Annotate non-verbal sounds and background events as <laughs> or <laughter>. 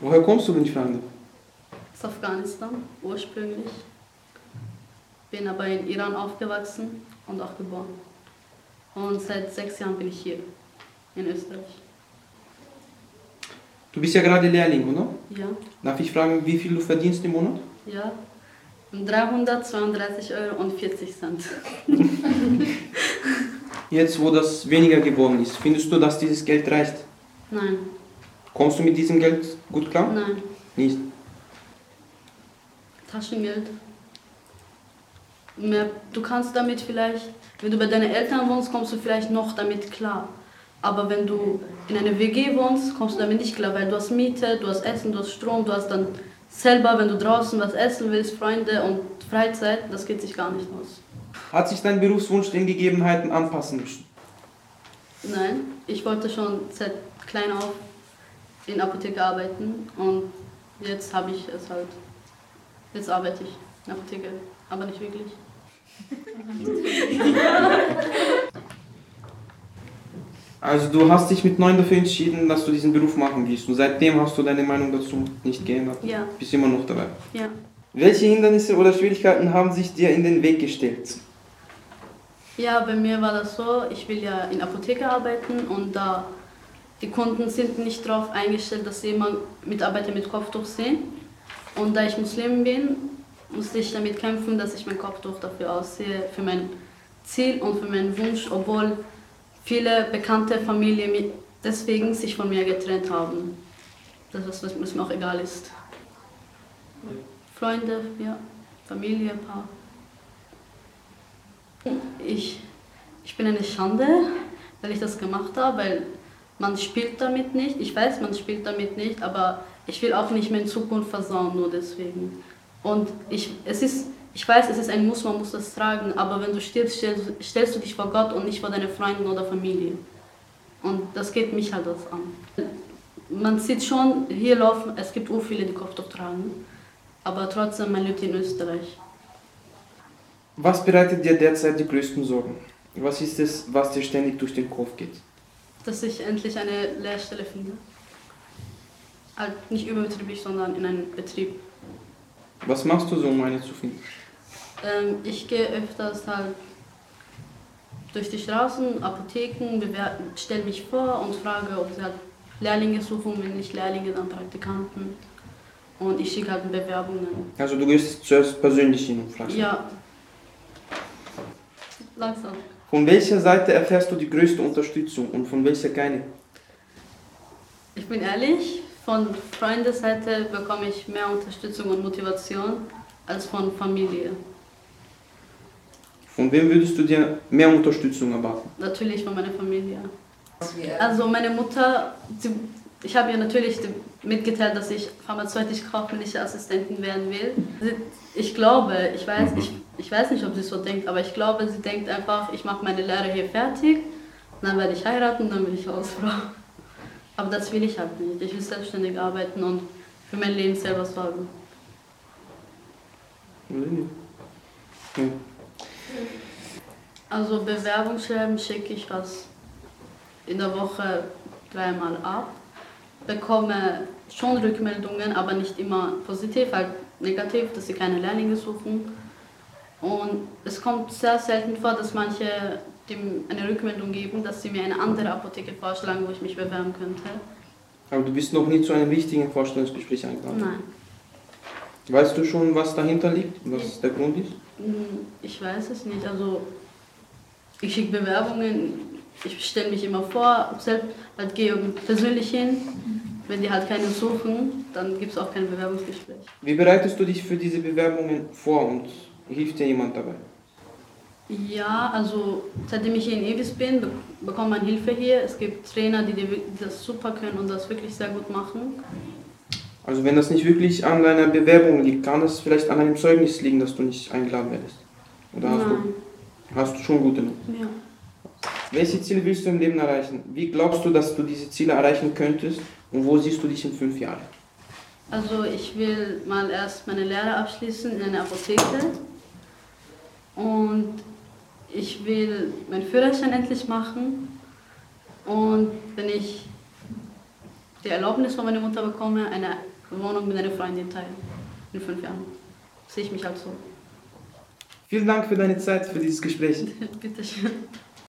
Woher kommst du, wenn ich fragen darf? Aus Afghanistan ursprünglich. Bin aber in Iran aufgewachsen und auch geboren. Und seit sechs Jahren bin ich hier in Österreich. Du bist ja gerade Lehrling, oder? Ja, Darf ich fragen, wie viel du verdienst im Monat? ja. 332 Euro und 40 Cent. Jetzt, wo das weniger geworden ist, findest du, dass dieses Geld reicht? Nein, Kommst du mit diesem Geld gut klar? nein. Nicht. Taschengeld. Mehr, du kannst damit vielleicht, wenn du bei deinen Eltern wohnst, kommst du vielleicht noch damit klar. Aber wenn du in einer WG wohnst, kommst du damit nicht klar, weil du hast Miete, du hast Essen, du hast Strom, du hast dann selber, wenn du draußen was essen willst, Freunde und Freizeit, das geht sich gar nicht aus. Hat sich dein Berufswunsch den Gegebenheiten anpassen müssen? Nein, ich wollte schon seit klein auf in Apotheke arbeiten und jetzt habe ich es halt. Jetzt arbeite ich in Apotheke, aber nicht wirklich. Also du hast dich mit neun dafür entschieden, dass du diesen Beruf machen willst und seitdem hast du deine Meinung dazu nicht geändert. Ja, Bist immer noch dabei. ja. Welche Hindernisse oder Schwierigkeiten haben sich dir in den Weg gestellt? Ja, bei mir war das so, ich will ja in Apotheke arbeiten und da die Kunden sind nicht darauf eingestellt, dass sie immer Mitarbeiter mit Kopftuch sehen. Und da ich Muslim bin, musste ich damit kämpfen, dass ich mein Kopftuch dafür aussehe, für mein Ziel und für meinen Wunsch, obwohl viele bekannte Familien mi- deswegen sich von mir getrennt haben. Das ist, was mir auch egal ist. Freunde, ja, Familie, Paar. Ich, ich bin eine Schande, weil ich das gemacht habe, weil man spielt damit nicht. Ich weiß, man spielt damit nicht, aber ich will auch nicht mehr in Zukunft versauen, nur deswegen. Und ich, es ist, ich weiß, es ist ein Muss, man muss das tragen, aber wenn du stirbst, stellst, stellst du dich vor Gott und nicht vor deinen Freunden oder Familie. Und das geht mich halt das an. Man sieht schon, hier laufen, es gibt auch viele, die Kopftuch tragen, aber trotzdem, man lebt in Österreich. Was bereitet dir derzeit die größten Sorgen? Was ist es, was dir ständig durch den Kopf geht? Dass ich endlich eine Lehrstelle finde. Halt nicht überbetrieblich, sondern in einem Betrieb. Was machst du so, um eine zu finden? Ähm, ich gehe öfters halt durch die Straßen, Apotheken, stelle mich vor und frage, ob sie halt Lehrlinge suchen, wenn nicht Lehrlinge, dann Praktikanten. Und ich schicke halt Bewerbungen. Also du gehst zuerst persönlich hin und fragst. Ja. Langsam. Von welcher Seite erfährst du die größte Unterstützung und von welcher keine? Ich bin ehrlich, von Freundesseite bekomme ich mehr Unterstützung und Motivation als von Familie. Von wem würdest du dir mehr Unterstützung erwarten? Natürlich von meiner Familie. Also meine Mutter, sie, ich habe ihr natürlich mitgeteilt, dass ich pharmazeutisch-kaufmännische Assistentin werden will. Ich glaube, ich weiß, ich, ich weiß nicht, ob sie so denkt, aber ich glaube, sie denkt einfach, ich mache meine Lehre hier fertig, dann werde ich heiraten, dann bin ich Hausfrau. Aber das will ich halt nicht. Ich will selbstständig arbeiten und für mein Leben selber sorgen. Also Bewerbungsschreiben schicke ich was in der Woche dreimal ab. Bekomme schon Rückmeldungen, aber nicht immer positiv, halt negativ, dass sie keine Lehrlinge suchen. Und es kommt sehr selten vor, dass manche dem eine Rückmeldung geben, dass sie mir eine andere Apotheke vorschlagen, wo ich mich bewerben könnte. Aber du bist noch nie zu einem wichtigen Vorstellungsgespräch eingeladen. Nein. Weißt du schon, was dahinter liegt, was der Grund ist? Hm, Ich weiß es nicht. Also ich schicke Bewerbungen, ich stelle mich immer vor, selbst halt gehe persönlich hin. Wenn die halt keine suchen, dann gibt es auch kein Bewerbungsgespräch. Wie bereitest du dich für diese Bewerbungen vor und hilft dir jemand dabei? Ja, also seitdem ich hier in Evis bin, be bekommt man Hilfe hier. Es gibt Trainer, die, die das super können und das wirklich sehr gut machen. Also wenn das nicht wirklich an deiner Bewerbung liegt, kann es vielleicht an einem Zeugnis liegen, dass du nicht eingeladen werdest? Oder hast, Nein. du, hast du schon gute Noten? Ja. Welche Ziele willst du im Leben erreichen? Wie glaubst du, dass du diese Ziele erreichen könntest und wo siehst du dich in fünf Jahren? Also ich will mal erst meine Lehre abschließen in einer Apotheke und ich will meinen Führerschein endlich machen und wenn ich die Erlaubnis von meiner Mutter bekomme, eine Wohnung mit einer Freundin teilen. In fünf Jahren. Sehe ich mich halt so. Vielen Dank für deine Zeit, für dieses Gespräch. <laughs> Bitteschön.